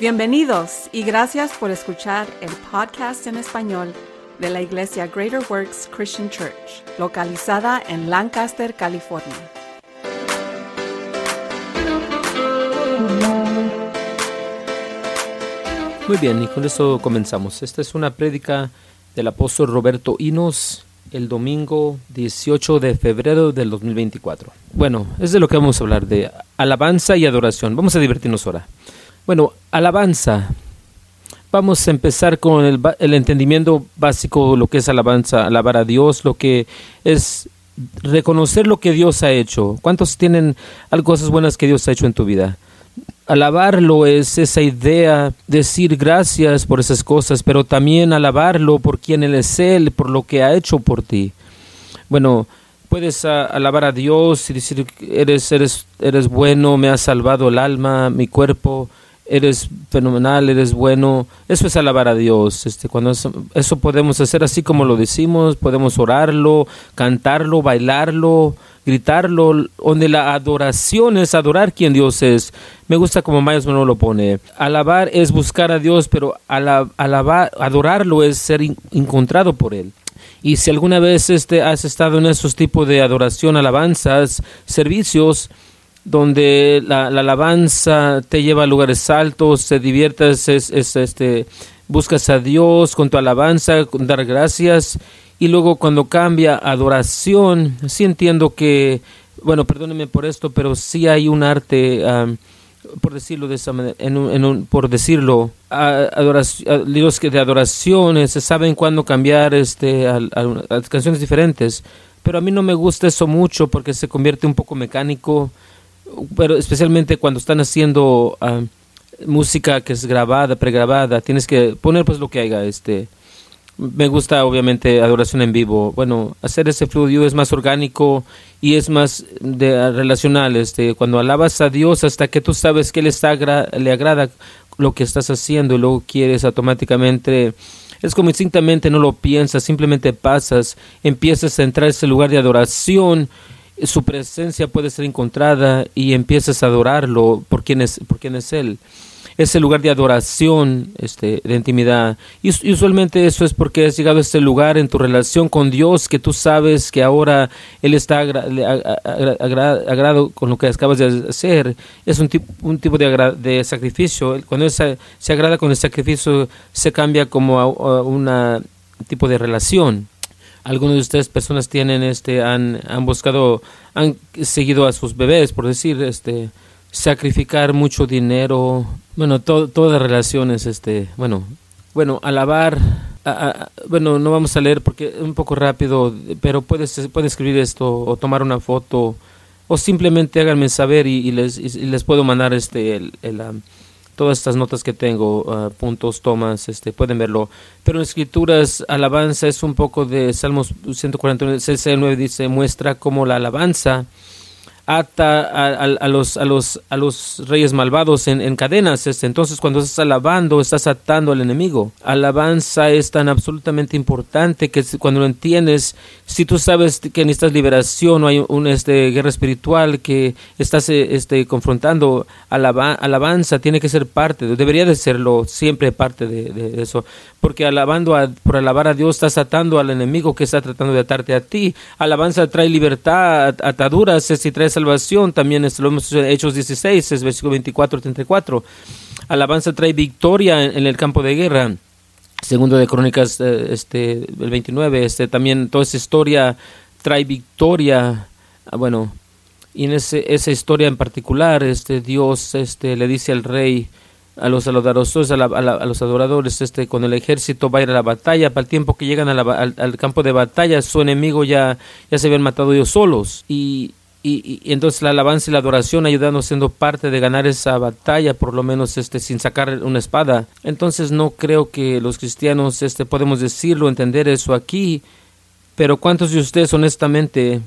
Bienvenidos y gracias por escuchar el podcast en español de la Iglesia Greater Works Christian Church, localizada en Lancaster, California. Muy bien, y con eso comenzamos. Esta es una prédica del apóstol Roberto Inos el domingo 18 de febrero del 2024. Bueno, es de lo que vamos a hablar, de alabanza y adoración. Vamos a divertirnos ahora. Bueno, alabanza. Vamos a empezar con el, el entendimiento básico, lo que es alabanza, alabar a Dios, lo que es reconocer lo que Dios ha hecho. ¿Cuántos tienen cosas buenas que Dios ha hecho en tu vida? Alabarlo es esa idea, decir gracias por esas cosas, pero también alabarlo por quien Él es Él, por lo que ha hecho por ti. Bueno, puedes alabar a Dios y decir, eres, eres, eres bueno, me has salvado el alma, mi cuerpo, eres fenomenal, eres bueno. Eso es alabar a Dios. Este, cuando eso, podemos hacer así como lo decimos, podemos orarlo, cantarlo, bailarlo, gritarlo, donde la adoración es adorar quien Dios es. Me gusta como Mayos no lo pone. Alabar es buscar a Dios, pero alabar, adorarlo es ser encontrado por Él. Y si alguna vez este, has estado en esos tipos de adoración, alabanzas, servicios, donde la, alabanza te lleva a lugares altos, te diviertas, es, este, buscas a Dios con tu alabanza, con dar gracias, y luego cuando cambia adoración, sí entiendo que, bueno, perdónenme por esto, pero sí hay un arte, por decirlo de esa manera, en un, por decirlo, adoración, de adoración, se saben cuándo cambiar este, a canciones diferentes, pero a mí no me gusta eso mucho porque se convierte un poco mecánico pero especialmente cuando están haciendo ah, música que es grabada, pregrabada, tienes que poner pues lo que haya, este, me gusta obviamente adoración en vivo. Bueno, hacer ese fluido es más orgánico y es más de, relacional. Este, cuando alabas a Dios hasta que tú sabes que le, está, le agrada lo que estás haciendo y luego quieres automáticamente, es como instintamente no lo piensas, simplemente pasas, empiezas a entrar a ese lugar de adoración su presencia puede ser encontrada y empiezas a adorarlo por quien es, por quién es Él. Es el lugar de adoración, este, de intimidad. Y, usualmente eso es porque has llegado a este lugar en tu relación con Dios, que tú sabes que ahora Él está agrado con lo que acabas de hacer. Es un tipo, un tipo de, sacrificio. Cuando se, se agrada con el sacrificio, se cambia como a, un tipo de relación algunos de ustedes personas tienen este han, han buscado han seguido a sus bebés por decir este sacrificar mucho dinero bueno todas las relaciones este bueno bueno alabar bueno no vamos a leer porque es un poco rápido pero puedes puede escribir esto o tomar una foto o simplemente háganme saber y, les y les puedo mandar este el, el todas estas notas que tengo, ah, puntos, tomas, este, pueden verlo. Pero en escrituras, alabanza es un poco de Salmos 149, 9 dice, muestra como la alabanza ata a, los, a, los, a los reyes malvados en, cadenas. Este. Entonces, cuando estás alabando, estás atando al enemigo. Alabanza es tan absolutamente importante que cuando lo entiendes, si tú sabes que necesitas liberación o hay una este, guerra espiritual que estás eh, este, confrontando, alabanza tiene que ser parte, debería de serlo siempre parte de, eso. Porque alabando por alabar a Dios, estás atando al enemigo que está tratando de atarte a ti. Alabanza trae libertad, ataduras, si traes salvación, también es, lo hemos Hechos 16, es versículo 24, 34. Alabanza trae victoria en, el campo de guerra. Segundo de Crónicas, eh, este, el 29, este, también toda esa historia trae victoria. Ah, bueno, y en ese, esa historia en particular, este, Dios este, le dice al rey, a los adoradores, a, los adoradores, este, con el ejército va a ir a la batalla, para el tiempo que llegan al, al, campo de batalla, su enemigo ya, ya se habían matado ellos solos. Y, y, entonces la alabanza y la adoración ayudando siendo parte de ganar esa batalla por lo menos este sin sacar una espada. Entonces no creo que los cristianos este podemos decirlo entender eso aquí pero cuántos de ustedes honestamente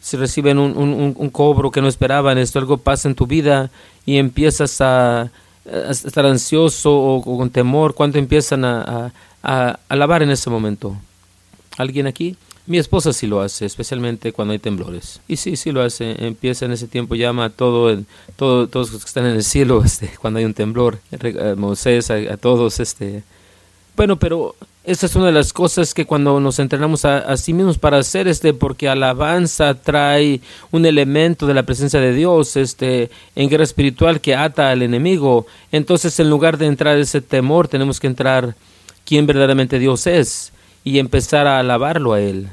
si reciben un, cobro que no esperaban esto algo pasa en tu vida y empiezas a, estar ansioso o, con temor cuánto empiezan a, a alabar en ese momento alguien aquí Mi esposa sí lo hace, especialmente cuando hay temblores. Y sí, sí lo hace. Empieza en ese tiempo, llama a todo, todo todos los que están en el cielo este, cuando hay un temblor. A Moisés, a, todos. este Bueno, pero esa es una de las cosas que cuando nos entrenamos a, sí mismos para hacer, este, porque alabanza trae un elemento de la presencia de Dios este, en guerra espiritual que ata al enemigo. Entonces, en lugar de entrar ese temor, tenemos que entrar quién verdaderamente Dios es y empezar a alabarlo a Él.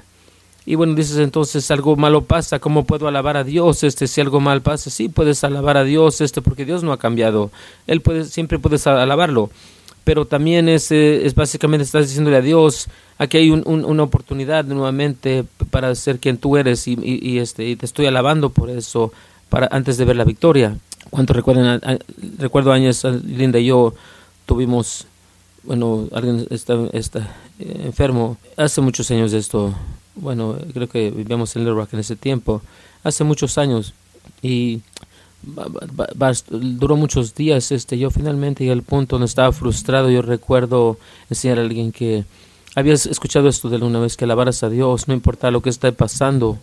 Y bueno, dices entonces algo malo pasa, ¿cómo puedo alabar a Dios? Este, si algo mal pasa, sí puedes alabar a Dios, este, porque Dios no ha cambiado. Él puede, siempre puedes alabarlo. Pero también es, eh, es básicamente estás diciéndole a Dios, aquí hay una oportunidad nuevamente para ser quien tú eres y, y, este, y te estoy alabando por eso para antes de ver la victoria. ¿Cuánto recuerdan? recuerdo años, Linda y yo tuvimos bueno, alguien está, eh, enfermo. Hace muchos años esto, bueno, creo que vivíamos en Little Rock en ese tiempo, hace muchos años, y duró muchos días. Este, yo finalmente llegué al punto donde estaba frustrado. Yo recuerdo enseñar a alguien que habías escuchado esto de una vez, que alabaras a Dios, no importa lo que esté pasando.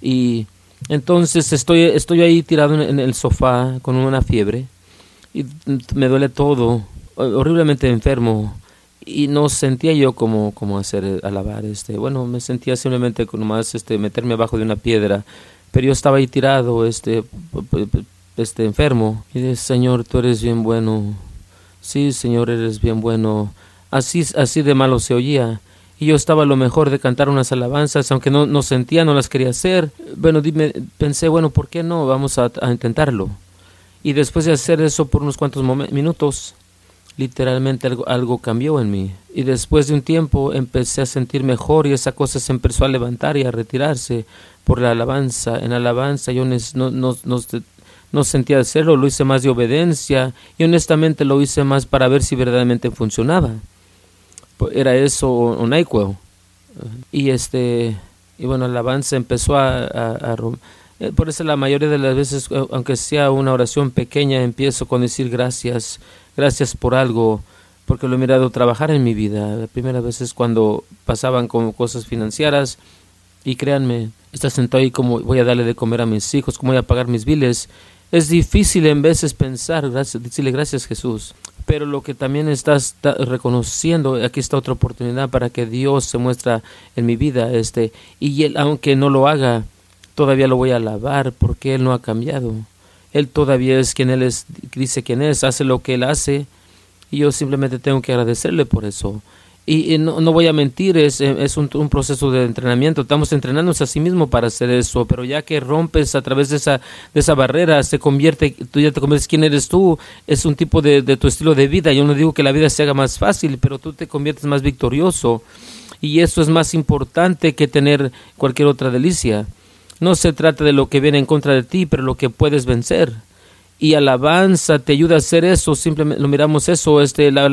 Y entonces estoy, estoy ahí tirado en el sofá con una fiebre y me duele todo horriblemente enfermo. Y no sentía yo como, como hacer eh, alabar este bueno me sentía simplemente como más este meterme abajo de una piedra. Pero yo estaba ahí tirado este este enfermo. Y dije señor tú eres bien bueno sí señor eres bien bueno así así de malo se oía. Y yo estaba lo mejor de cantar unas alabanzas aunque no, no sentía no las quería hacer. Bueno dime pensé bueno por qué no vamos a intentarlo y después de hacer eso por unos cuantos minutos literalmente algo, algo, cambió en mí. Y después de un tiempo empecé a sentir mejor y esa cosa se empezó a levantar y a retirarse por la alabanza. En alabanza yo no, no, no, no sentía hacerlo, lo hice más de obediencia y honestamente lo hice más para ver si verdaderamente funcionaba. Era eso o, NyQuil. Y este y bueno, la alabanza empezó a, por eso la mayoría de las veces, aunque sea una oración pequeña, empiezo con decir gracias, gracias por algo, porque lo he mirado trabajar en mi vida. La primera vez es cuando pasaban como cosas financieras y créanme, estás sentado ahí como voy a darle de comer a mis hijos, cómo voy a pagar mis biles. Es difícil en veces pensar, gracias, decirle gracias Jesús, pero lo que también estás reconociendo, aquí está otra oportunidad para que Dios se muestra en mi vida, este, y él, aunque no lo haga, todavía lo voy a alabar porque Él no ha cambiado. Él todavía es quien Él es, dice quién es, hace lo que Él hace y yo simplemente tengo que agradecerle por eso. Y, no, no, voy a mentir, es, es un, un, proceso de entrenamiento. Estamos entrenándonos a sí mismo para hacer eso, pero ya que rompes a través de esa, de esa barrera, se convierte, tú ya te conviertes quién eres tú, es un tipo de, de tu estilo de vida. Yo no digo que la vida se haga más fácil, pero tú te conviertes más victorioso. Y eso es más importante que tener cualquier otra delicia. No se trata de lo que viene en contra de ti, pero lo que puedes vencer. Y alabanza te ayuda a hacer eso, simplemente lo miramos eso, este, la,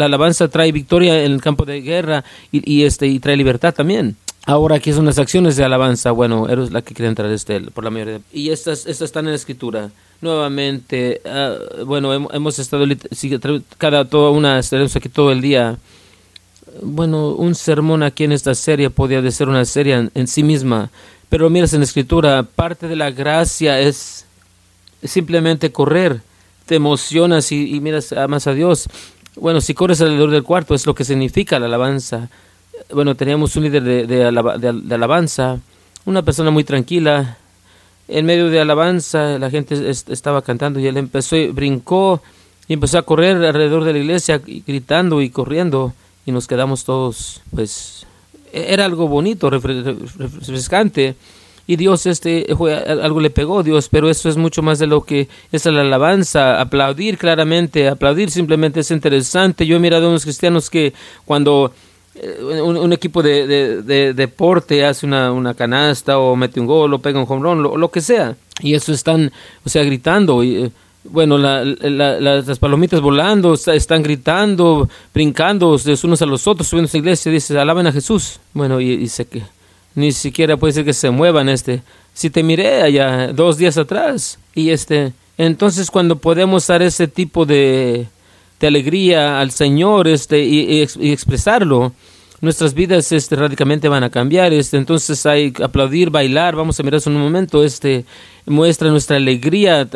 alabanza trae victoria en el campo de guerra y, este, y trae libertad también. Ahora aquí son las acciones de alabanza, bueno, eres la que quiere entrar este, por la mayoría. Y estas, estas están en la escritura. Nuevamente, ah, bueno, hemos, estado cada toda una, estaremos aquí todo el día. Bueno, un sermón aquí en esta serie podría ser una serie en sí misma pero miras en la escritura, parte de la gracia es simplemente correr. Te emocionas y, miras, amas a Dios. Bueno, si corres alrededor del cuarto es lo que significa la alabanza. Bueno, teníamos un líder de, de, alabanza, una persona muy tranquila. En medio de alabanza la gente estaba cantando y él empezó, brincó y empezó a correr alrededor de la iglesia gritando y corriendo y nos quedamos todos pues era algo bonito, refrescante. Y Dios, este, algo le pegó Dios, pero eso es mucho más de lo que es la alabanza, aplaudir claramente, aplaudir simplemente es interesante. Yo he mirado a unos cristianos que cuando eh, un, equipo de, deporte hace una, canasta o mete un gol o pega un home run, lo, que sea, y eso están, o sea, gritando. Y, bueno, las palomitas volando, están gritando, brincando de unos a los otros, subiendo a la iglesia, dice, alaben a Jesús. Bueno, y, dice que ni siquiera puede ser que se muevan, este. Si te miré allá dos días atrás, y este, entonces cuando podemos dar ese tipo de, de alegría al Señor, este, y, expresarlo, nuestras vidas este, radicalmente van a cambiar. Este, entonces hay aplaudir, bailar, vamos a mirar eso en un momento, este, muestra nuestra alegría,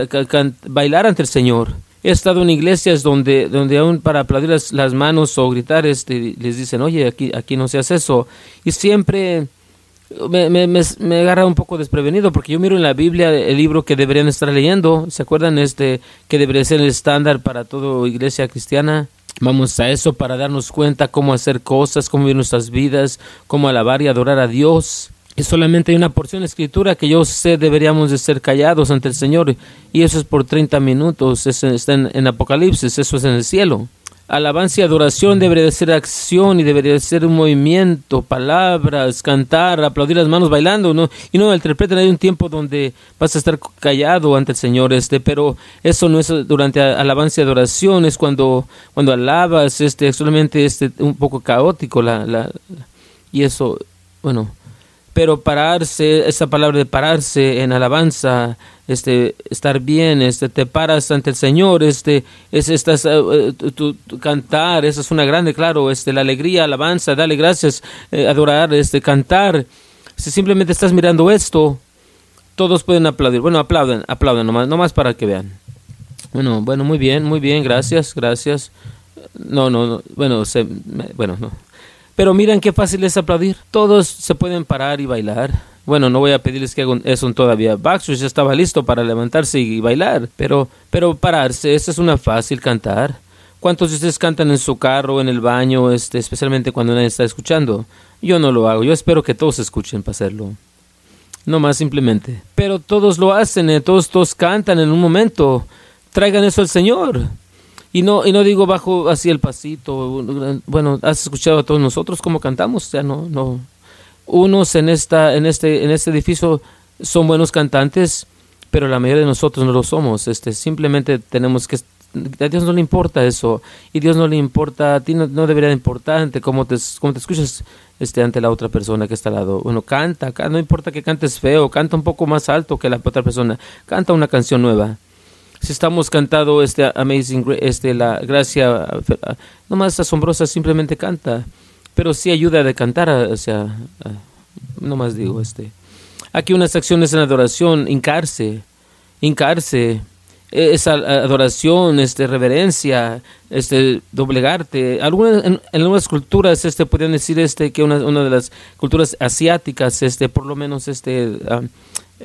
bailar ante el Señor. He estado en iglesias donde, donde aún para aplaudir las, manos o gritar, este, les dicen, oye, aquí, aquí no se hace eso. Y siempre me, me, me, agarra un poco desprevenido porque yo miro en la Biblia el libro que deberían estar leyendo. ¿Se acuerdan este que debería ser el estándar para toda iglesia cristiana? Vamos a eso para darnos cuenta cómo hacer cosas, cómo vivir nuestras vidas, cómo alabar y adorar a Dios. Y solamente hay una porción de escritura que yo sé deberíamos de ser callados ante el Señor y eso es por 30 minutos, está en Apocalipsis, eso es en el cielo alabanza y adoración debería de ser acción y debería de ser un movimiento, palabras, cantar, aplaudir las manos bailando, ¿no? Y no interpreten, hay un tiempo donde vas a estar callado ante el Señor, este, pero eso no es durante alabanza y adoración, es cuando, cuando alabas, este, solamente este, un poco caótico, la, la, y eso, bueno, pero pararse, esa palabra de pararse en alabanza, este, estar bien, este, te paras ante el Señor, este, es, estás, uh, tu, cantar, eso es una grande, claro, este, la alegría, alabanza, dale gracias, eh, adorar, este, cantar. Si simplemente estás mirando esto, todos pueden aplaudir. Bueno, aplauden, aplauden nomás, nomás para que vean. Bueno, bueno, muy bien, muy bien, gracias, gracias. No, no, no bueno, se, bueno, no. Pero miren qué fácil es aplaudir. Todos se pueden parar y bailar. Bueno, no voy a pedirles que hagan eso todavía. Baxter ya estaba listo para levantarse y bailar, pero, pero pararse, eso es una fácil cantar. ¿Cuántos de ustedes cantan en su carro, en el baño, este, especialmente cuando nadie está escuchando? Yo no lo hago. Yo espero que todos escuchen para hacerlo. No más simplemente. Pero todos lo hacen, eh, todos, todos cantan en un momento. Traigan eso al Señor. Y no, y no digo bajo así el pasito. Bueno, has escuchado a todos nosotros cómo cantamos, ya no, no. Unos en esta, en este, en este edificio son buenos cantantes, pero la mayoría de nosotros no lo somos. Este, simplemente tenemos que a Dios no le importa eso y Dios no le importa a ti no, debería importarte cómo te cómo te escuchas este ante la otra persona que está al lado bueno canta no importa que cantes feo canta un poco más alto que la otra persona canta una canción nueva si estamos cantando este Amazing, este, la gracia no más asombrosa, simplemente canta, pero sí ayuda a cantar, o sea, no más digo, este. Aquí unas acciones en adoración, hincarse, hincarse, esa adoración, este, reverencia, este, doblegarte. Algunas, en, algunas culturas, este, podrían decir, este, que una, de las culturas asiáticas, este, por lo menos, este, ah,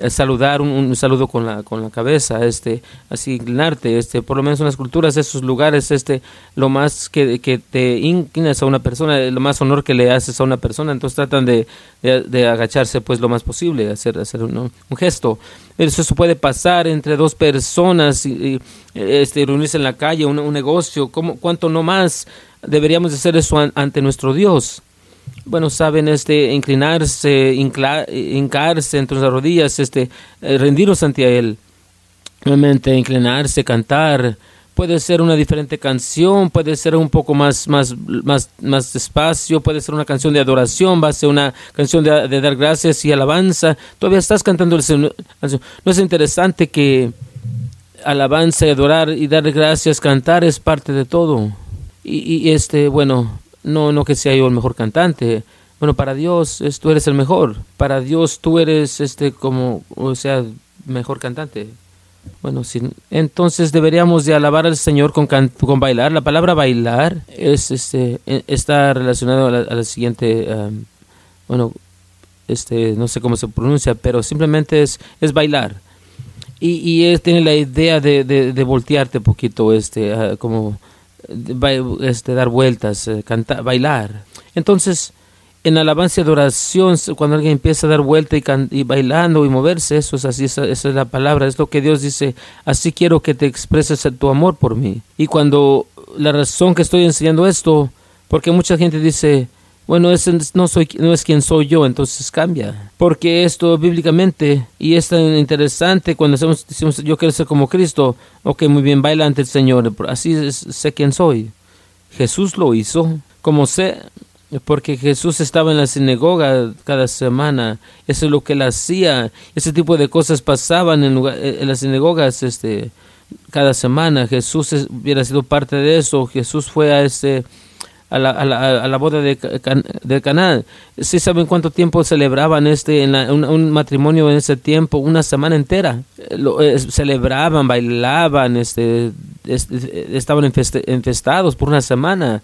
saludar un, saludo con la con la cabeza este así inclinarte este por lo menos en las culturas esos lugares este lo más que, que te inclinas a una persona lo más honor que le haces a una persona entonces tratan de, de, agacharse pues lo más posible hacer hacer un, gesto. Eso, eso puede pasar entre dos personas y, este reunirse en la calle un, un negocio cómo cuánto no más deberíamos hacer eso ante nuestro Dios bueno, saben, este, inclinarse, hincarse entre las rodillas, este, eh, rendirnos ante Él. Realmente inclinarse, cantar, puede ser una diferente canción, puede ser un poco más, más, más, más despacio, puede ser una canción de adoración, va a ser una canción de, de dar gracias y alabanza. Todavía estás cantando el. ¿No es interesante que alabanza y adorar y dar gracias, cantar es parte de todo? Y, y este, bueno, no, no que sea yo el mejor cantante. Bueno, para Dios es, tú eres el mejor. Para Dios tú eres este como, o sea, mejor cantante. Bueno, sí, entonces deberíamos de alabar al Señor con, con bailar. La palabra bailar es, este, e, está relacionado a la, siguiente, bueno, este, no sé cómo se pronuncia, pero simplemente es, es bailar. Y, y él tiene la idea de, de, voltearte un poquito, este, como este, dar vueltas, eh, cantar, bailar. Entonces, en alabanza y adoración, cuando alguien empieza a dar vuelta y, y bailando y moverse, eso es así, esa, es la palabra, es lo que Dios dice, así quiero que te expreses tu amor por mí. Y cuando la razón que estoy enseñando esto, porque mucha gente dice, bueno, ese no, soy, no es quien soy yo, entonces cambia. Porque esto bíblicamente, y es tan interesante cuando decimos, decimos yo quiero ser como Cristo, ok, muy bien, baila ante el Señor, así sé quién soy. Jesús lo hizo, como sé, porque Jesús estaba en la sinagoga cada semana, eso es lo que él hacía, ese tipo de cosas pasaban en, en las sinagogas este, cada semana, Jesús hubiera sido parte de eso, Jesús fue a este a la, a la, a la boda de, de Caná. ¿Sí saben cuánto tiempo celebraban este en un, matrimonio en ese tiempo? Una semana entera. Lo, celebraban, bailaban, este, estaban infestados por una semana.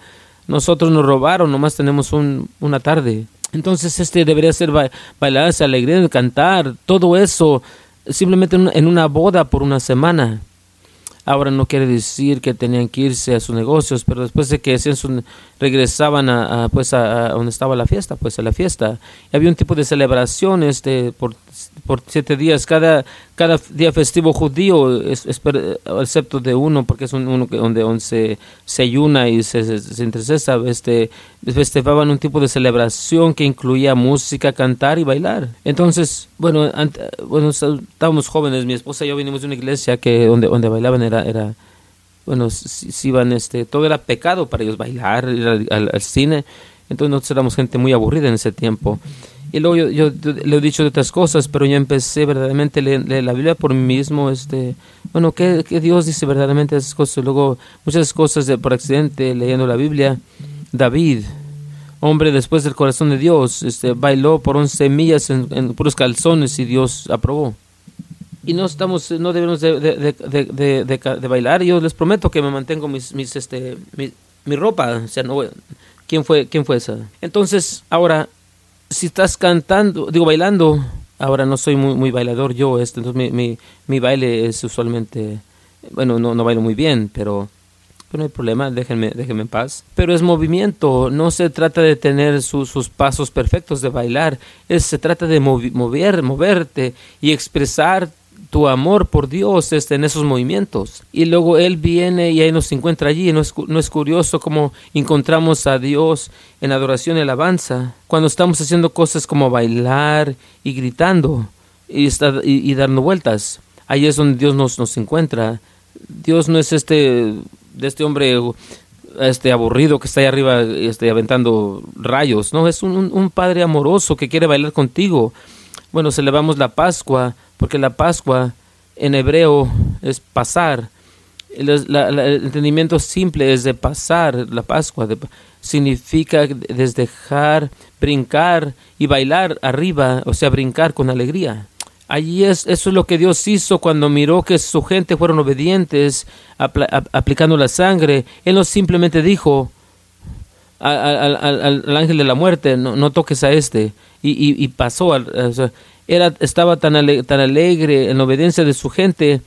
Nosotros nos robaron, nomás tenemos un, una tarde. Entonces este debería ser bailarse, alegría, cantar, todo eso simplemente en una boda por una semana. Ahora no quiere decir que tenían que irse a sus negocios, pero después de que regresaban a, pues a, donde estaba la fiesta, pues a la fiesta. Y había un tipo de celebración este, por por siete días. Cada, cada día festivo judío, es, excepto de uno, porque es un, uno donde, donde se, se, ayuna y se, se, intercesa, este, festejaban un tipo de celebración que incluía música, cantar y bailar. Entonces, bueno, bueno estábamos jóvenes, mi esposa y yo vinimos de una iglesia que donde, donde bailaban era... era bueno, si, iban, este, todo era pecado para ellos, bailar, ir al, al cine. Entonces nosotros éramos gente muy aburrida en ese tiempo. Y luego yo, le he dicho de otras cosas, pero yo empecé verdaderamente a leer, la Biblia por mí mismo. Este, bueno, ¿qué, Dios dice verdaderamente esas cosas? Luego, muchas cosas por accidente leyendo la Biblia. David, hombre después del corazón de Dios, este, bailó por once millas en, puros calzones y Dios aprobó. Y no estamos, no debemos de, de, de, bailar. Yo les prometo que me mantengo mis, mis este, mi, ropa. Sea, no, ¿quién fue, quién fue esa? Entonces, ahora si estás cantando, digo bailando, ahora no soy muy, muy bailador yo, este, entonces mi, mi, mi baile es usualmente, bueno, no, no bailo muy bien, pero, pero no hay problema, déjenme, déjenme en paz. Pero es movimiento, no se trata de tener sus pasos perfectos de bailar, es, se trata de mover, moverte y expresar tu amor por Dios este, en esos movimientos. Y luego Él viene y ahí nos encuentra allí. No es, no es curioso cómo encontramos a Dios en adoración y alabanza cuando estamos haciendo cosas como bailar y gritando y, dando vueltas. Ahí es donde Dios nos, nos encuentra. Dios no es este, de este hombre este aburrido que está ahí arriba este, aventando rayos. No, es un padre amoroso que quiere bailar contigo. Bueno, celebramos la Pascua porque la Pascua en hebreo es pasar. El, entendimiento simple es de pasar la Pascua, significa desdejar, brincar y bailar arriba, o sea, brincar con alegría. Allí es, eso es lo que Dios hizo cuando miró que su gente fueron obedientes aplicando la sangre. Él no simplemente dijo al, ángel de la muerte, no, toques a este, y, pasó. Al, era, estaba tan, tan alegre en la obediencia de su gente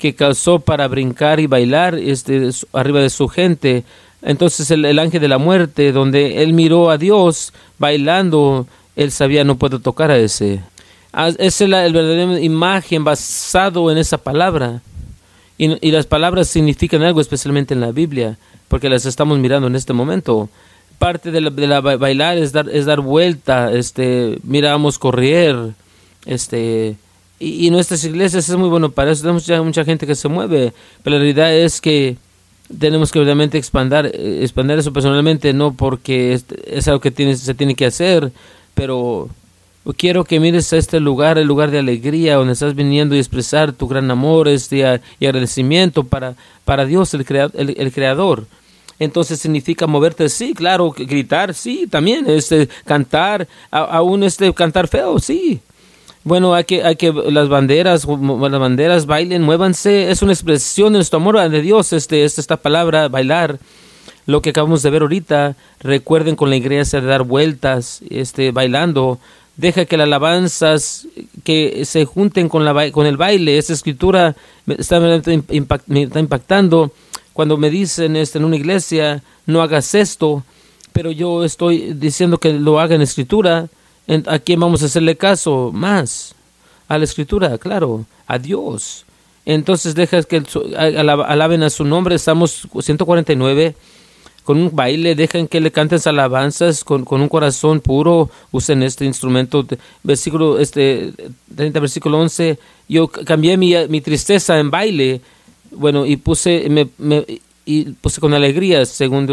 que causó para brincar y bailar este, arriba de su gente. Entonces el, ángel de la muerte, donde él miró a Dios bailando, él sabía no puedo tocar a ese. Ah, esa es la verdadera imagen basado en esa palabra. Y, y, las palabras significan algo especialmente en la Biblia, porque las estamos mirando en este momento. Parte de la, de la bailar es dar, es dar vuelta, este, miramos correr, este, y, nuestras iglesias es muy bueno para eso. Tenemos ya mucha gente que se mueve, pero la realidad es que tenemos que expandir, eh, expandir eso personalmente, no porque es, algo que tiene, se tiene que hacer, pero quiero que mires a este lugar, el lugar de alegría, donde estás viniendo y expresar tu gran amor este, y agradecimiento para, para Dios, el, el, Creador. Entonces significa moverte, sí, claro, gritar, sí, también, este, cantar, aún este, cantar feo, sí, bueno, hay que, hay que las banderas, las banderas bailen, muévanse. Es una expresión de nuestro amor de Dios, este, esta palabra, bailar. Lo que acabamos de ver ahorita, recuerden con la iglesia de dar vueltas, este, bailando. Deja que las alabanzas que se junten con, la, con el baile. Esta escritura me está, me está impactando. Cuando me dicen este, en una iglesia, no hagas esto, pero yo estoy diciendo que lo haga en escritura ¿A quién vamos a hacerle caso más? A la escritura, claro, a Dios. Entonces dejas que alaben a su nombre. Estamos 149 con un baile, dejen que le canten alabanzas con, con un corazón puro, usen este instrumento. Versículo este 30 versículo 11, yo cambié mi, mi tristeza en baile. Bueno, y puse me, y puse con alegría, según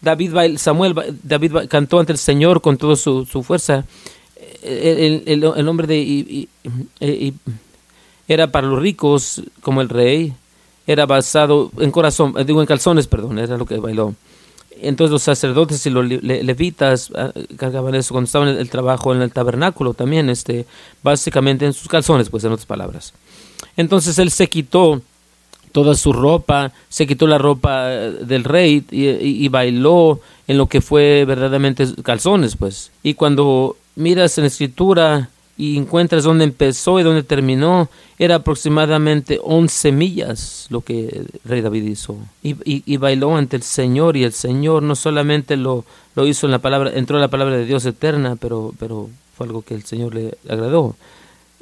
David, Samuel, David cantó ante el Señor con toda su, fuerza. El, el, el, hombre de era para los ricos como el rey, era basado en corazón, digo en calzones, perdón, era lo que bailó. entonces los sacerdotes y los levitas ah, cargaban eso cuando estaban en el trabajo en el tabernáculo también, este, básicamente en sus calzones, pues en otras palabras. Entonces él se quitó toda su ropa, se quitó la ropa eh, del rey y, bailó en lo que fue verdaderamente calzones, pues. Y cuando miras en la escritura y encuentras dónde empezó y dónde terminó, era aproximadamente 11 millas lo que el rey David hizo. Y, bailó ante el Señor y el Señor no solamente lo, lo hizo en la palabra, entró en la palabra de Dios eterna, pero, pero fue algo que el Señor le agradó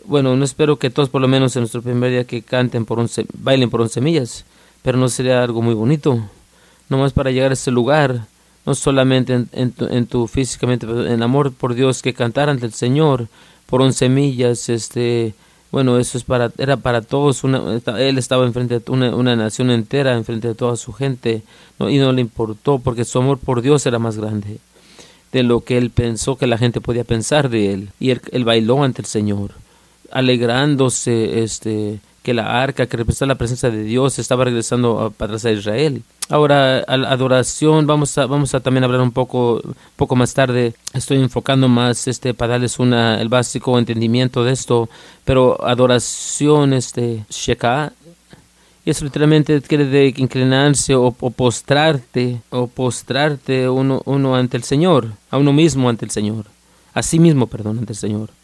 bueno, no espero que todos por lo menos en nuestro primer día que canten por once, bailen por once millas, pero no sería algo muy bonito, nomás para llegar a ese lugar, no solamente en, tu, en tu, físicamente, pero en amor por Dios, que cantar ante el Señor por once millas, este, bueno, eso es para, era para todos, una, él estaba enfrente de una, una nación entera, enfrente de toda su gente, y no le importó, porque su amor por Dios era más grande de lo que él pensó que la gente podía pensar de él, y él bailó ante el Señor alegrándose este que la arca que representa la presencia de Dios estaba regresando para atrás a Israel. Ahora, a adoración, vamos a, vamos a también hablar un poco, poco más tarde. Estoy enfocando más este, para darles una, el básico entendimiento de esto. Pero adoración, este, sheka, eso literalmente quiere de inclinarse o, o, postrarte, o postrarte uno, uno ante el Señor, a uno mismo ante el Señor. A sí mismo, perdón, ante el Señor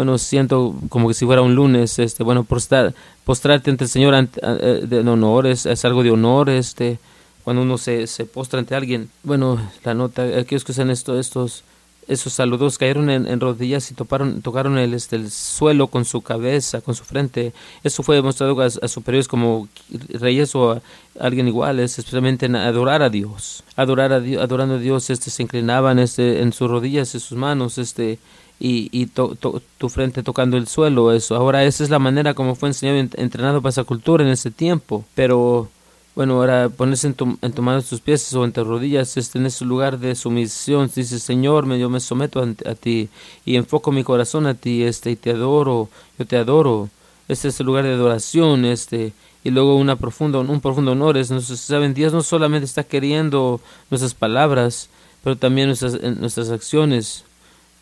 bueno, siento como que si fuera un lunes, este, bueno, postar, postrarte ante el Señor eh, de honor, es, algo de honor, este, cuando uno se, se postra ante alguien. Bueno, la nota, aquellos que usan esto, estos, esos saludos cayeron en, rodillas y toparon, tocaron el, este, el suelo con su cabeza, con su frente. Eso fue demostrado a, superiores como reyes o a alguien igual, es especialmente en adorar a Dios. Adorar a Dios, adorando a Dios, este, se inclinaban este, en sus rodillas, en sus manos, este, y, tu frente tocando el suelo, eso. Ahora esa es la manera como fue enseñado y entrenado para esa cultura en ese tiempo. Pero bueno, ahora ponerse en tu, en tu mano tus pies o en tus rodillas, este, en ese lugar de sumisión, dice Señor, yo me someto a, ti y enfoco mi corazón a ti, este, y te adoro, yo te adoro. Este es el lugar de adoración, este, y luego una profunda, un profundo honor. Es, saben, Dios no solamente está queriendo nuestras palabras, pero también nuestras, nuestras acciones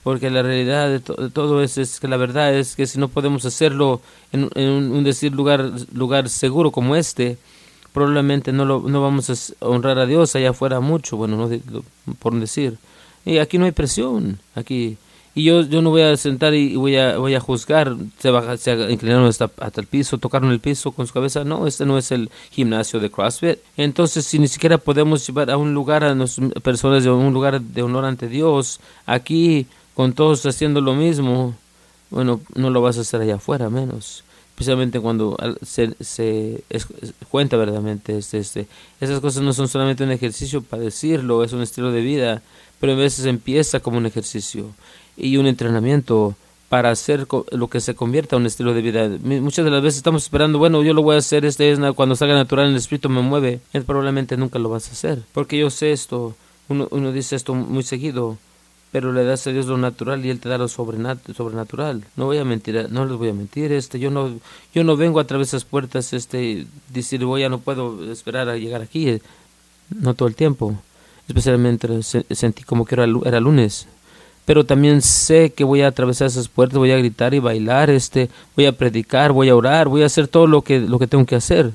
porque la realidad de, todo es, es, que la verdad es que si no podemos hacerlo en, un, decir lugar lugar seguro como este probablemente no lo no vamos a honrar a Dios allá afuera mucho bueno no por decir. Y aquí no hay presión aquí. Y yo yo no voy a sentar y voy a voy a juzgar se baja se inclinaron hasta, hasta el piso tocaron el piso con su cabeza. No este no es el gimnasio de CrossFit. Entonces si ni siquiera podemos llevar a un lugar a las personas de un lugar de honor ante Dios aquí con todos haciendo lo mismo, bueno, no lo vas a hacer allá afuera menos. Especialmente cuando se, se cuenta verdaderamente este, este, esas cosas no son solamente un ejercicio para decirlo, es un estilo de vida, pero a veces empieza como un ejercicio y un entrenamiento para hacer lo que se convierta en un estilo de vida. Muchas de las veces estamos esperando, bueno, yo lo voy a hacer, este es cuando salga natural, el espíritu me mueve. probablemente nunca lo vas a hacer, porque yo sé esto, uno, uno dice esto muy seguido, pero le das a Dios lo natural y él te da lo sobrenatural. No voy a mentir, no les voy a mentir, este yo no yo no vengo a través de esas puertas este decir, voy ya no puedo esperar a llegar aquí, eh, no todo el tiempo. Especialmente sentí como que era, era lunes. Pero también sé que voy a atravesar esas puertas, voy a gritar y bailar, este, voy a predicar, voy a orar, voy a hacer todo lo que lo que tengo que hacer.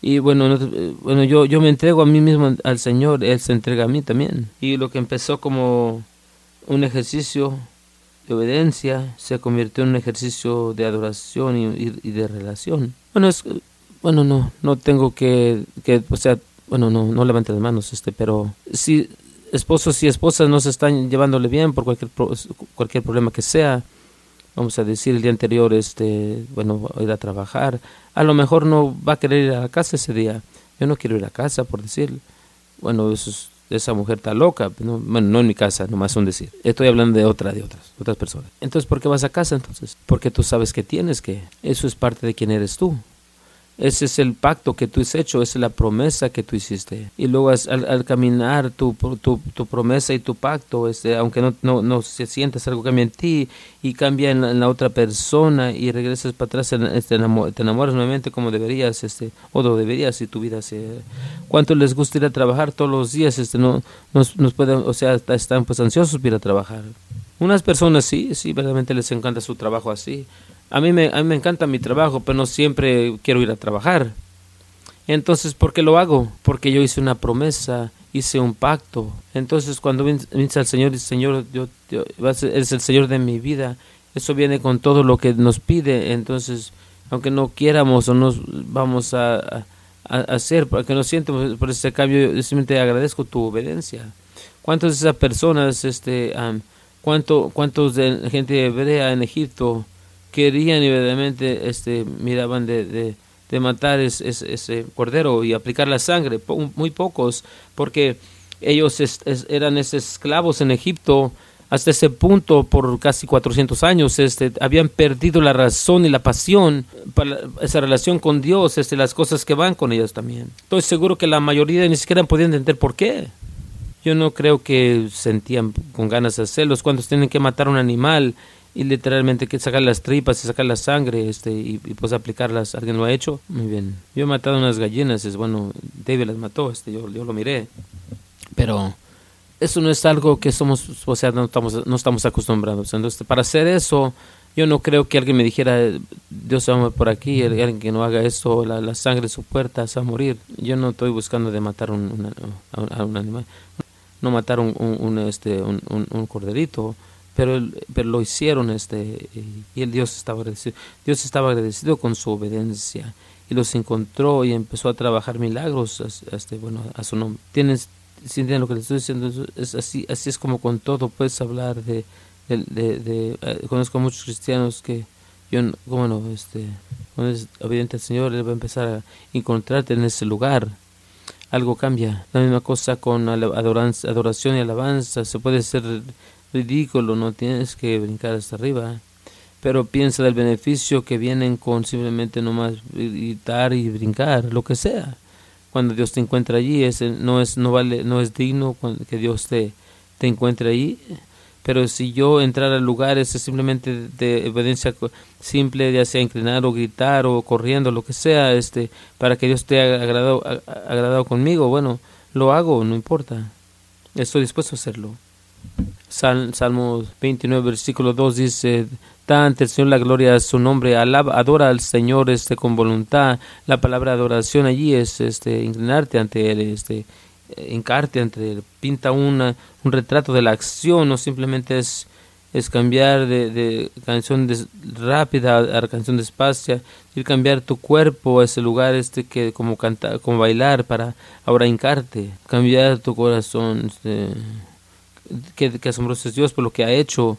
Y bueno, bueno yo yo me entrego a mí mismo al Señor, él se entrega a mí también. Y lo que empezó como un ejercicio de obediencia se convirtió en un ejercicio de adoración y, de relación. Bueno, es, bueno, no, no tengo que, que, o sea, bueno, no, no levante las manos, este, pero si esposos y esposas no se están llevándole bien por cualquier, cualquier problema que sea, vamos a decir el día anterior, este, bueno, ir a trabajar, a lo mejor no va a querer ir a la casa ese día. Yo no quiero ir a casa, por decir, bueno, eso es esa mujer está loca. No, bueno, no en mi casa, nomás un decir. Estoy hablando de otra, de otras, otras personas. Entonces, ¿por qué vas a casa entonces? Porque tú sabes que tienes que. Eso es parte de quién eres tú. Ese es el pacto que tú has hecho, esa es la promesa que tú hiciste. Y luego al, caminar tu, tu, tu, promesa y tu pacto, este, aunque no, no, no se sientas algo cambia en ti y cambia en la, otra persona y regresas para atrás, este, te enamoras nuevamente como deberías, este, o deberías si tu vida se... ¿Cuánto les gusta ir a trabajar todos los días? Este, no, nos, nos pueden, o sea, están pues ansiosos para ir a trabajar. Unas personas sí, sí, verdaderamente les encanta su trabajo así a mí, me, a mí me encanta mi trabajo, pero no siempre quiero ir a trabajar. Entonces, ¿por qué lo hago? Porque yo hice una promesa, hice un pacto. Entonces, cuando viene al Señor dice, Señor, yo, eres el Señor de mi vida, eso viene con todo lo que nos pide. Entonces, aunque no quieramos o nos vamos a, hacer, para que no sientamos por ese cambio, yo simplemente agradezco tu obediencia. ¿Cuántas de esas personas, este, cuánto, cuántos de gente hebrea en Egipto, querían verdaderamente este, miraban de, de, matar ese cordero y aplicar la sangre, muy pocos, porque ellos eran esclavos en Egipto hasta ese punto por casi 400 años este, habían perdido la razón y la pasión para esa relación con Dios, este, las cosas que van con ellos también. Estoy seguro que la mayoría ni siquiera podían entender por qué. Yo no creo que sentían con ganas de hacerlos cuando tienen que matar un animal y literalmente que sacar las tripas y sacar la sangre este y, pues aplicarlas. Alguien lo ha hecho muy bien. Yo he matado unas gallinas es bueno David las mató este yo, yo lo miré. Pero eso no es algo que somos o sea no estamos no estamos acostumbrados. Entonces para hacer eso yo no creo que alguien me dijera Dios va por aquí alguien que no haga eso la, la sangre su puerta se va a morir yo no estoy buscando de matar un, a, un animal. No matar un, un este un, un corderito pero, pero lo hicieron este y el Dios estaba agradecido. Dios estaba agradecido con su obediencia y los encontró y empezó a trabajar milagros este, bueno, a su nombre. Tienes, si lo que le estoy diciendo, es así, así es como con todo puedes hablar de, de, eh, conozco a muchos cristianos que yo, como no, este, cuando es obediente al Señor, Él va a empezar a encontrarte en ese lugar. Algo cambia. La misma cosa con adoración y alabanza. Se puede ser ridículo, no tienes que brincar hasta arriba. Pero piensa del beneficio que vienen con simplemente nomás gritar y brincar, lo que sea. Cuando Dios te encuentra allí, es, no, es, no, vale, no es digno que Dios te, te encuentre allí. Pero si yo entrar al lugar es simplemente de obediencia simple, ya sea inclinar o gritar o corriendo, lo que sea, este, para que Dios esté agradado, agradado conmigo, bueno, lo hago, no importa. Estoy dispuesto a hacerlo. Salmo 29, versículo 2 dice, da el Señor la gloria a su nombre, alaba, adora al Señor este, con voluntad. La palabra adoración allí es este, inclinarte ante Él, este, encarte ante Él. Pinta una, un retrato de la acción, no simplemente es, es cambiar de, de canción rápida a, canción despacia, ir cambiar tu cuerpo a ese lugar este que como cantar, como bailar para ahora hincarte, cambiar tu corazón. Este, qué, asombroso es Dios por lo que ha hecho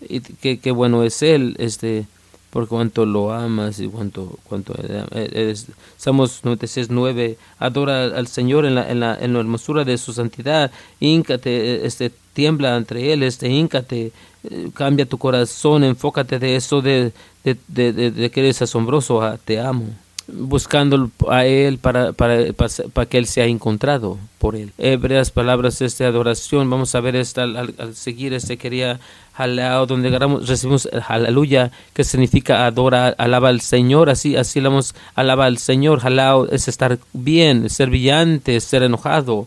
y qué, bueno es Él, este, por cuanto lo amas y cuánto, cuánto eres. Salmos 96, 9, adora al Señor en la, en la, en la hermosura de su santidad, íncate, este, tiembla entre Él, este, íncate, eh, cambia tu corazón, enfócate de eso de, de, de, de que eres asombroso, a, te amo buscando a Él para, para, para, que Él sea encontrado por Él. Hebreas palabras de esta adoración, vamos a ver esta al, seguir este quería jalao, donde recibimos aleluya, que significa adora, alaba al Señor, así, así vamos, alaba al Señor, jalao es estar bien, ser brillante, ser enojado.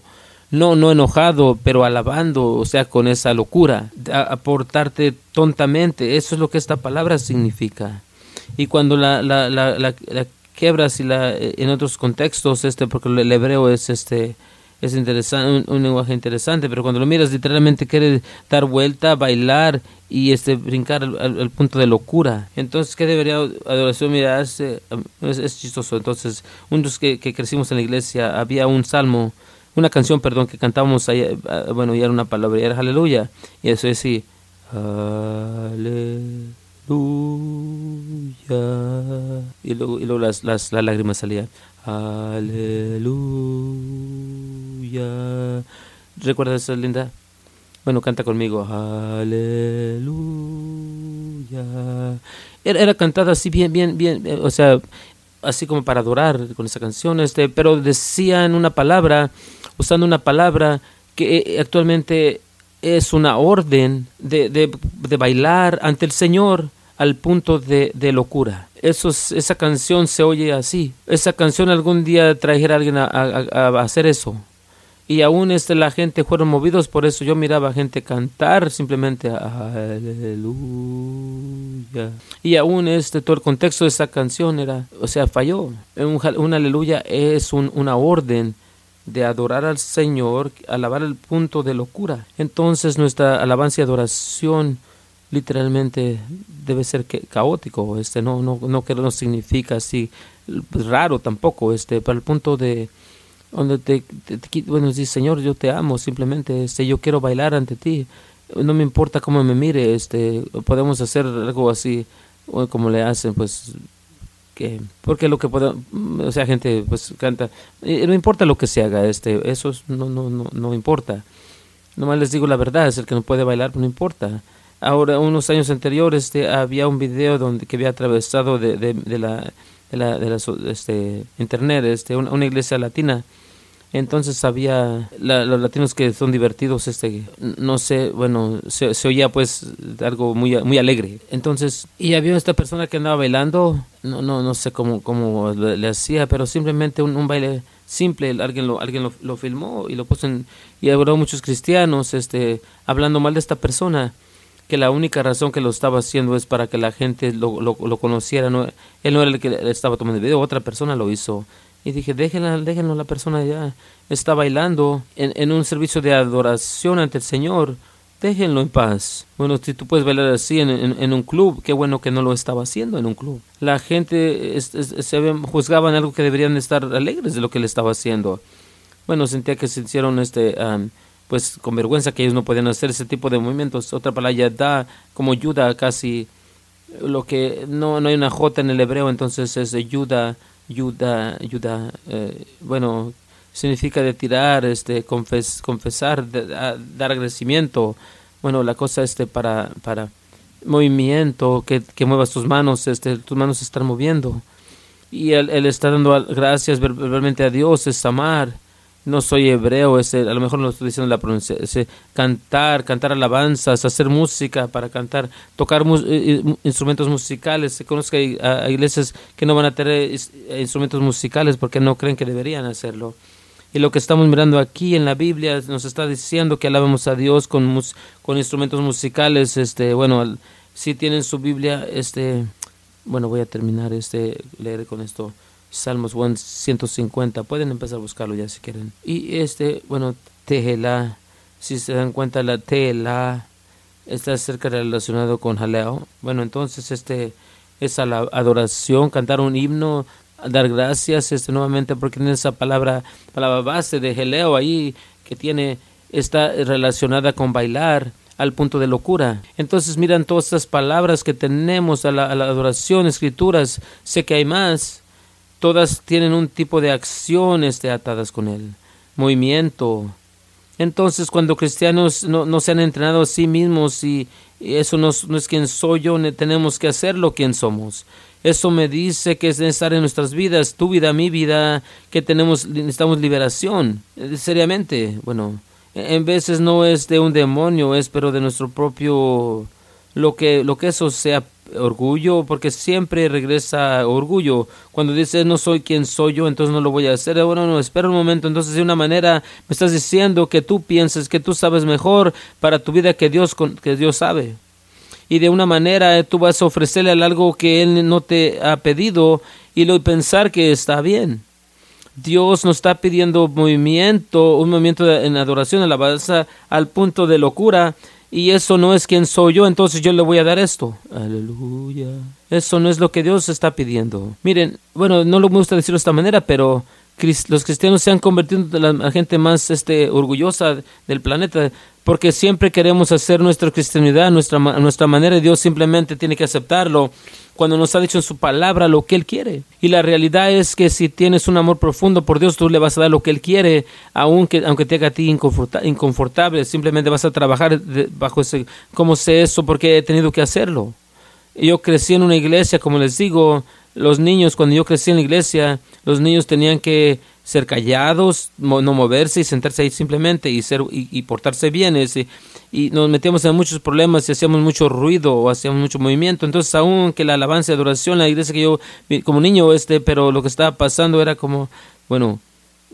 No, no enojado, pero alabando, o sea, con esa locura, aportarte tontamente, eso es lo que esta palabra significa. Y cuando la quebras y la, eh, en otros contextos, este, porque el hebreo es este es interesante, un, lenguaje interesante, pero cuando lo miras literalmente quiere dar vuelta, bailar y este brincar al, punto de locura. Entonces, ¿qué debería adoración mirarse? Es, es, chistoso. Entonces, unos que, que crecimos en la iglesia, había un salmo, una canción, perdón, que cantábamos eh, bueno, era una palabra, y era aleluya. Y eso es así, aleluya aleluya. Y luego, y luego las, las, las lágrimas salían, aleluya. ¿Recuerdas esa linda? Bueno, canta conmigo, aleluya. Era, era cantada así bien, bien, bien, o sea, así como para adorar con esa canción, este, pero decían una palabra, usando una palabra que eh, actualmente es una orden de, de, de bailar ante el Señor al punto de, de locura. Eso esa canción se oye así. Esa canción algún día trajera a alguien a, a, hacer eso. Y aún este, la gente fueron movidos por eso. Yo miraba gente cantar simplemente aleluya. Y aún este, todo el contexto de esa canción era, o sea, falló. Un, un aleluya es un, una orden de adorar al Señor, alabar al punto de locura. Entonces nuestra alabanza y adoración literalmente debe ser caótico, este no no no que no significa así raro tampoco, este para el punto de donde te, bueno dice Señor yo te amo simplemente este yo quiero bailar ante ti. No me importa cómo me mire este podemos hacer algo así como le hacen pues que porque lo que podemos o sea gente pues canta no importa lo que se haga este eso no no no no importa. Nomás les digo la verdad es el que no puede bailar no importa Ahora, unos años anteriores, este, había un video donde que había atravesado de, de, la, de la, de la este, internet, este, una, iglesia latina. Entonces había los latinos que son divertidos, este, no sé, bueno, se, oía pues algo muy, muy alegre. Entonces, y había esta persona que andaba bailando, no, no, no sé cómo, cómo le, hacía, pero simplemente un, un baile simple, alguien lo, alguien lo, lo, filmó y lo puso en, y habló muchos cristianos, este, hablando mal de esta persona que la única razón que lo estaba haciendo es para que la gente lo, lo, conociera. No, él no era el que estaba tomando el video, otra persona lo hizo. Y dije, déjenla, déjenlo, la persona ya está bailando en, en un servicio de adoración ante el Señor. Déjenlo en paz. Bueno, si tú puedes bailar así en, en, un club, qué bueno que no lo estaba haciendo en un club. La gente se juzgaban algo que deberían estar alegres de lo que le estaba haciendo. Bueno, sentía que se hicieron este pues con vergüenza que ellos no podían hacer ese tipo de movimientos. Otra palabra da como ayuda casi lo que no, no hay una J en el hebreo, entonces es ayuda, ayuda, ayuda, eh, bueno, significa de tirar, este, confes, confesar, dar agradecimiento. Bueno, la cosa este para, para movimiento, que, que muevas tus manos, este, tus manos se están moviendo. Y él, él está dando gracias verbalmente a Dios, es amar no soy hebreo, es, a lo mejor no estoy diciendo la pronunciación, cantar, cantar alabanzas, hacer música para cantar, tocar instrumentos musicales. Se conoce que hay, iglesias que no van a tener instrumentos musicales porque no creen que deberían hacerlo. Y lo que estamos mirando aquí en la Biblia nos está diciendo que alabemos a Dios con, con instrumentos musicales. Este, bueno, si tienen su Biblia, este, bueno, voy a terminar este leer con esto. Salmos 150. Pueden empezar a buscarlo ya si quieren. Y este, bueno, Tehela, si se dan cuenta, la Tehela está cerca relacionado con Jaleo. Bueno, entonces este es a la adoración, cantar un himno, dar gracias este nuevamente porque tiene esa palabra, palabra base de Jaleo ahí que tiene está relacionada con bailar al punto de locura. Entonces miran todas estas palabras que tenemos a la, a la adoración, escrituras, sé que hay más, todas tienen un tipo de acciones atadas con él, movimiento. Entonces, cuando cristianos no, no se han entrenado a sí mismos y, eso no, es quien soy yo, tenemos que hacerlo quien somos. Eso me dice que es necesario en nuestras vidas, tu vida, mi vida, que tenemos, necesitamos liberación. Eh, seriamente, bueno, en veces no es de un demonio, es pero de nuestro propio, lo que, lo que eso sea orgullo, porque siempre regresa orgullo. Cuando dices no soy quien soy yo, entonces no lo voy a hacer. Bueno, no, espera un momento. Entonces, de una manera me estás diciendo que tú pienses que tú sabes mejor para tu vida que Dios, que Dios sabe. Y de una manera eh, tú vas a ofrecerle algo que Él no te ha pedido y lo pensar que está bien. Dios nos está pidiendo movimiento, un movimiento en adoración, alabanza al punto de locura y eso no es quien soy yo, entonces yo le voy a dar esto. Aleluya. Eso no es lo que Dios está pidiendo. Miren, bueno, no lo me gusta decirlo de esta manera, pero los cristianos se han convertido en la gente más este, orgullosa del planeta porque siempre queremos hacer nuestra cristianidad, nuestra, nuestra manera, Dios simplemente tiene que aceptarlo cuando nos ha dicho en su palabra lo que Él quiere. Y la realidad es que si tienes un amor profundo por Dios, tú le vas a dar lo que Él quiere, aunque, aunque te haga a ti inconfortable, simplemente vas a trabajar bajo ese, ¿cómo sé eso? Porque he tenido que hacerlo. Yo crecí en una iglesia, como les digo, los niños, cuando yo crecí en la iglesia, los niños tenían que ser callados, no moverse y sentarse ahí simplemente y, ser, y, portarse bien. Ese, y nos metíamos en muchos problemas y hacíamos mucho ruido o hacíamos mucho movimiento. Entonces, aún que la alabanza y adoración, la iglesia que yo, como niño, este, pero lo que estaba pasando era como, bueno,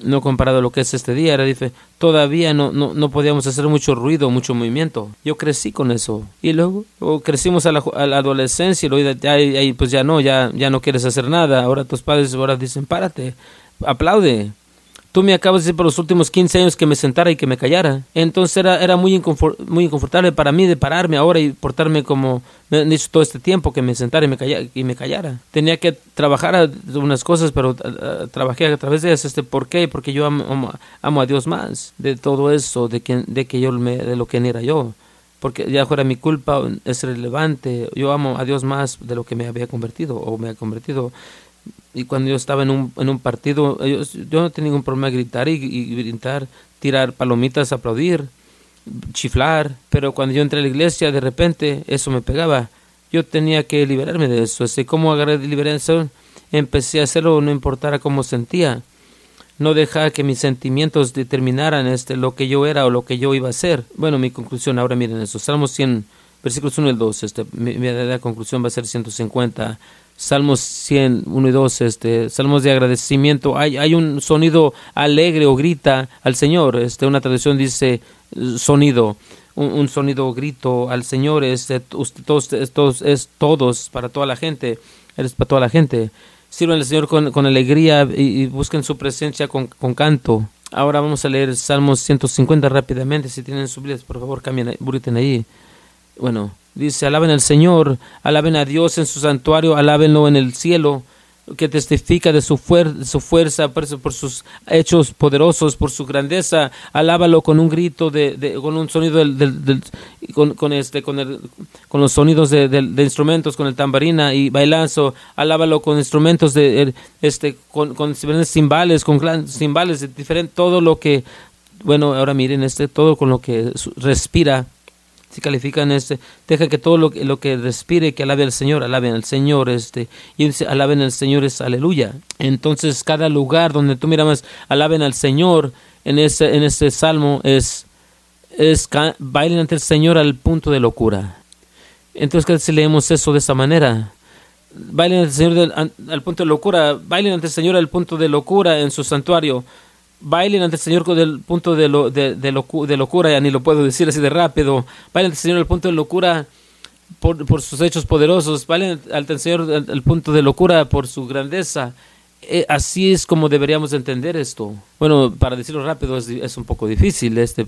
no comparado a lo que es este día, era dice, todavía no, no, no podíamos hacer mucho ruido, mucho movimiento. Yo crecí con eso. Y luego, crecimos a la, a la adolescencia y luego ya, pues ya no, ya, ya no quieres hacer nada. Ahora tus padres ahora dicen, párate, aplaude. Tú me acabas de decir por los últimos 15 años que me sentara y que me callara. Entonces era, era muy, muy inconfortable para mí de pararme ahora y portarme como me han dicho todo este tiempo, que me sentara y me, callara, y me callara. Tenía que trabajar unas cosas, pero trabajé a través de ellas. Este, ¿Por qué? Porque yo amo, amo, a Dios más de todo eso, de que, de que yo me, de lo que era yo. Porque ya fuera mi culpa, es relevante. Yo amo a Dios más de lo que me había convertido o me ha convertido y cuando yo estaba en un, en un partido, yo, no tenía ningún problema gritar y, gritar, tirar palomitas, aplaudir, chiflar, pero cuando yo entré a la iglesia, de repente eso me pegaba. Yo tenía que liberarme de eso. Así como agarré liberación, empecé a hacerlo, no importara cómo sentía. No dejar que mis sentimientos determinaran este, lo que yo era o lo que yo iba a ser. Bueno, mi conclusión, ahora miren eso. Salmos 100, versículos 1 y 2. Este, mi, mi conclusión va a ser 150 Salmos 100, 1 y 2, este, salmos de agradecimiento. Hay, hay un sonido alegre o grita al Señor. Este, una traducción dice sonido, un, sonido grito al Señor. Este, todos, estos, es todos, para toda la gente. Eres para toda la gente. Sirven al Señor con, con alegría y, busquen su presencia con, canto. Ahora vamos a leer Salmos 150 rápidamente. Si tienen su por favor, cambien, buriten ahí. Bueno, Dice, alaben al Señor, alaben a Dios en su santuario, alábenlo en el cielo, que testifica de su, su fuerza, por, sus hechos poderosos, por su grandeza. Alábalo con un grito, de, con un sonido, del, con, este, con, el, con los sonidos de, instrumentos, con el tambarina y bailazo. Alábalo con instrumentos de, este, con, con cimbales, con cimbales, diferente, todo lo que, bueno, ahora miren, este, todo con lo que respira si califican este, deja que todo lo, lo que respire, que alabe al Señor, alaben al Señor, este, y dice, alaben al Señor es aleluya. Entonces, cada lugar donde tú miras, alaben al Señor, en ese, en este salmo es, es bailen ante el Señor al punto de locura. Entonces, si leemos eso de esa manera? Bailen el Señor al punto de locura, bailen ante el Señor al punto de locura en su santuario bailen ante el Señor con el punto de, lo, de, de, locura, ya ni lo puedo decir así de rápido, bailen ante el Señor al punto de locura por, por sus hechos poderosos, bailen ante el Señor al, punto de locura por su grandeza. Eh, así es como deberíamos entender esto. Bueno, para decirlo rápido es, es un poco difícil, este,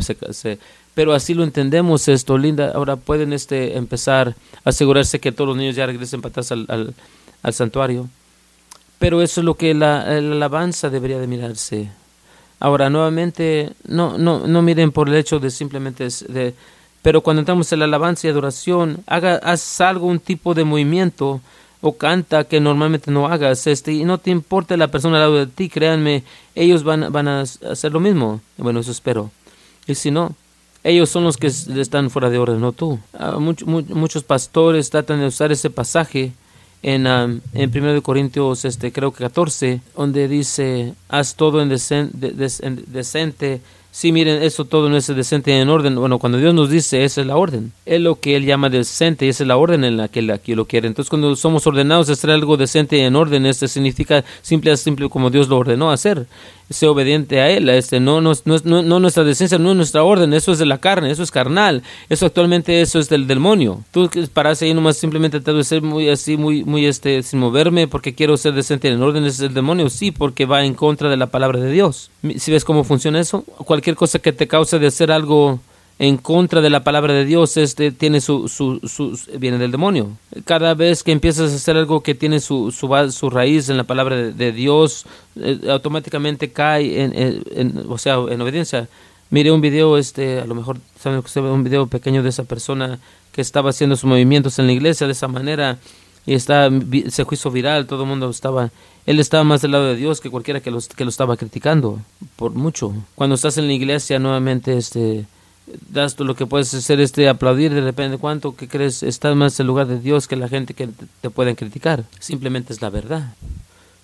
pero así lo entendemos esto, Linda. Ahora pueden este, empezar a asegurarse que todos los niños ya regresen para atrás al, al, al santuario. Pero eso es lo que la, la alabanza debería de mirarse. Ahora, nuevamente, no, no, no miren por el hecho de simplemente de, pero cuando entramos en la alabanza y adoración, haga, haz algo, un tipo de movimiento o canta que normalmente no hagas, este, y no te importa la persona al lado de ti, créanme, ellos van, van a hacer lo mismo. Bueno, eso espero. Y si no, ellos son los que están fuera de orden, no tú. Ah, muchos pastores tratan de usar ese pasaje en, um, en 1 Corintios, este, creo que 14, donde dice, haz todo en, decente. Sí, miren, eso todo no es decente en orden. Bueno, cuando Dios nos dice, esa es la orden. Es lo que Él llama decente y esa es la orden en la que Él lo quiere. Entonces, cuando somos ordenados a hacer algo decente en orden, este significa simple, simple como Dios lo ordenó hacer sea obediente a Él. Este, no, no, no, no, nuestra decencia, no es nuestra orden, eso es de la carne, eso es carnal, eso actualmente eso es del demonio. Tú paras ahí nomás simplemente te ser muy así, muy, muy este, sin moverme porque quiero ser decente en orden, es el demonio, sí, porque va en contra de la palabra de Dios. Si ves cómo funciona eso, cualquier cosa que te cause de hacer algo en contra de la palabra de Dios este tiene su, su, su, viene del demonio. Cada vez que empiezas a hacer algo que tiene su, su, raíz en la palabra de, Dios eh, automáticamente cae en, en, o sea en obediencia. Mire un video este a lo mejor saben que un video pequeño de esa persona que estaba haciendo sus movimientos en la iglesia de esa manera y está se hizo viral todo el mundo estaba él estaba más del lado de Dios que cualquiera que, los, que lo estaba criticando por mucho. Cuando estás en la iglesia nuevamente este das lo que puedes hacer este aplaudir de repente. Cuánto que crees estás más en lugar de Dios que la gente que te pueden criticar. Simplemente es la verdad.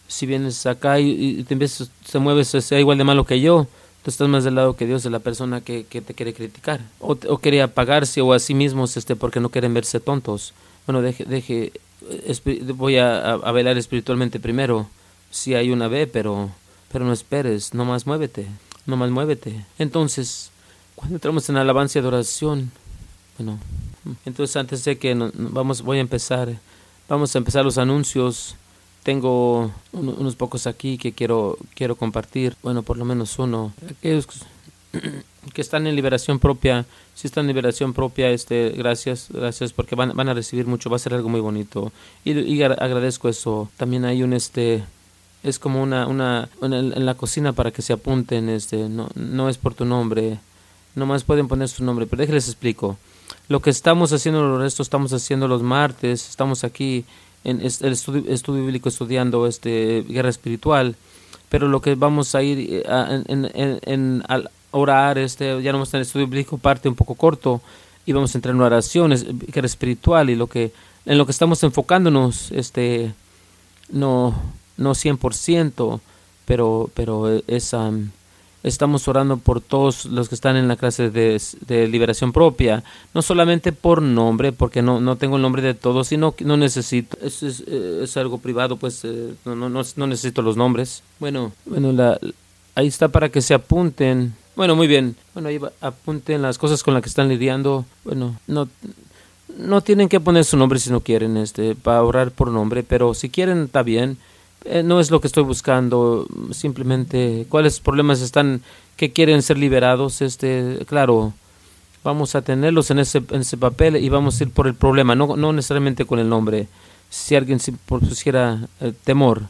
Si vienes acá y, te, empiezas, te mueves sea igual de malo que yo tú estás más del lado que Dios de la persona que, te quiere criticar. O, o, quiere apagarse o a sí mismos este porque no quieren verse tontos. Bueno deje deje voy a, a, velar espiritualmente primero. Si hay una B pero pero no esperes. No más muévete. No más muévete. Entonces cuando entramos en alabanza y adoración, bueno, entonces antes de que vamos, voy a empezar, vamos a empezar los anuncios. Tengo unos pocos aquí que quiero, quiero compartir, bueno, por lo menos uno. Aquellos que están en liberación propia, si están en liberación propia, este, gracias, gracias, porque van, van a recibir mucho, va a ser algo muy bonito. Y, y agradezco eso. También hay un, este, es como una, una, en la cocina para que se apunten, este, no, no es por tu nombre, nomás pueden poner su nombre, pero déjenles explico. Lo que estamos haciendo, esto estamos haciendo los martes, estamos aquí en el estudio, bíblico estudiando este guerra espiritual, pero lo que vamos a ir eh, en, en, en, orar, este, ya no vamos a el estudio bíblico parte un poco corto y vamos a entrar en oraciones, guerra espiritual y lo que en lo que estamos enfocándonos, este, no, no 100%, pero, pero es, estamos orando por todos los que están en la clase de, liberación propia, no solamente por nombre, porque no, no tengo el nombre de todos, sino que no necesito, es, es, es algo privado, pues eh, no, no, no, necesito los nombres. Bueno, bueno la, ahí está para que se apunten. Bueno, muy bien. Bueno, ahí apunten las cosas con las que están lidiando. Bueno, no no tienen que poner su nombre si no quieren, este, para orar por nombre, pero si quieren está bien. Eh, no es lo que estoy buscando, simplemente cuáles problemas están que quieren ser liberados, este, claro, vamos a tenerlos en ese, en ese papel y vamos a ir por el problema, no, no necesariamente con el nombre. Si alguien pusiera eh, temor,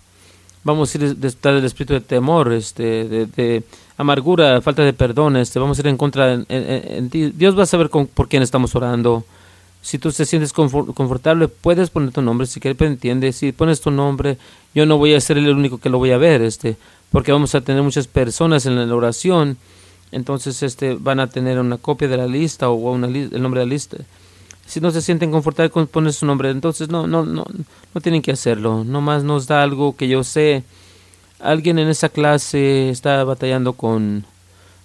vamos a ir detrás del espíritu de temor, este, de, amargura, falta de perdón, este, vamos a ir en contra en, Dios va a saber por quién estamos orando si tú te sientes confortable, puedes poner tu nombre. Si quieres, pues, entiende. Si pones tu nombre, yo no voy a ser el único que lo voy a ver, este, porque vamos a tener muchas personas en la oración. Entonces, este, van a tener una copia de la lista o una el nombre de la lista. Si no se sienten confortables con poner su nombre, entonces no, no, no, no tienen que hacerlo. Nomás nos da algo que yo sé. Alguien en esa clase está batallando con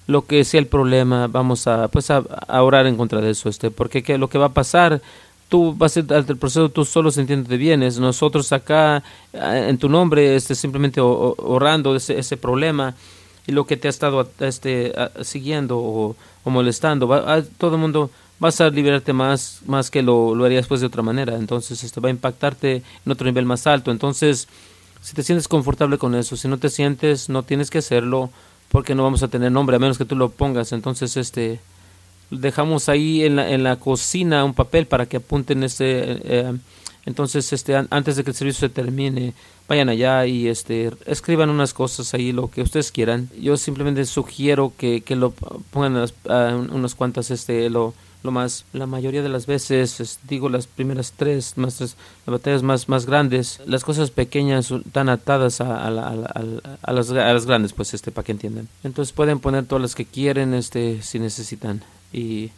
lo que sea el problema, vamos a pues a, orar en contra de eso, este, porque que lo que va a pasar, tú vas a el proceso tú solo sintiéndote bienes, nosotros acá eh, en tu nombre, este, simplemente orando ese, ese problema y lo que te ha estado este, siguiendo o, molestando, va, todo el mundo vas a liberarte más, más que lo, lo harías pues de otra manera, entonces esto va a impactarte en otro nivel más alto, entonces si te sientes confortable con eso, si no te sientes, no tienes que hacerlo, porque no vamos a tener nombre a menos que tú lo pongas. Entonces, este, dejamos ahí en la, en la cocina un papel para que apunten este. Eh, entonces, este, antes de que el servicio se termine, vayan allá y este, escriban unas cosas ahí, lo que ustedes quieran. Yo simplemente sugiero que, que lo pongan unas cuantas, este, lo, lo más la mayoría de las veces digo las primeras tres más las batallas más más grandes las cosas pequeñas están atadas a, a, a, las, a las grandes pues este para que entiendan. Entonces pueden poner todas las que quieren este si necesitan. Y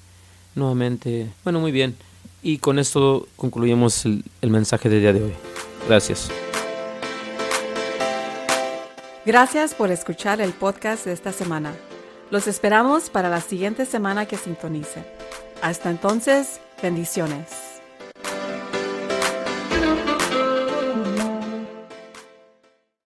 nuevamente bueno muy bien. Y con esto concluimos el, el mensaje del día de hoy. Gracias. Gracias por escuchar el podcast de esta semana. Los esperamos para la siguiente semana que sintonicen. Hasta entonces, bendiciones.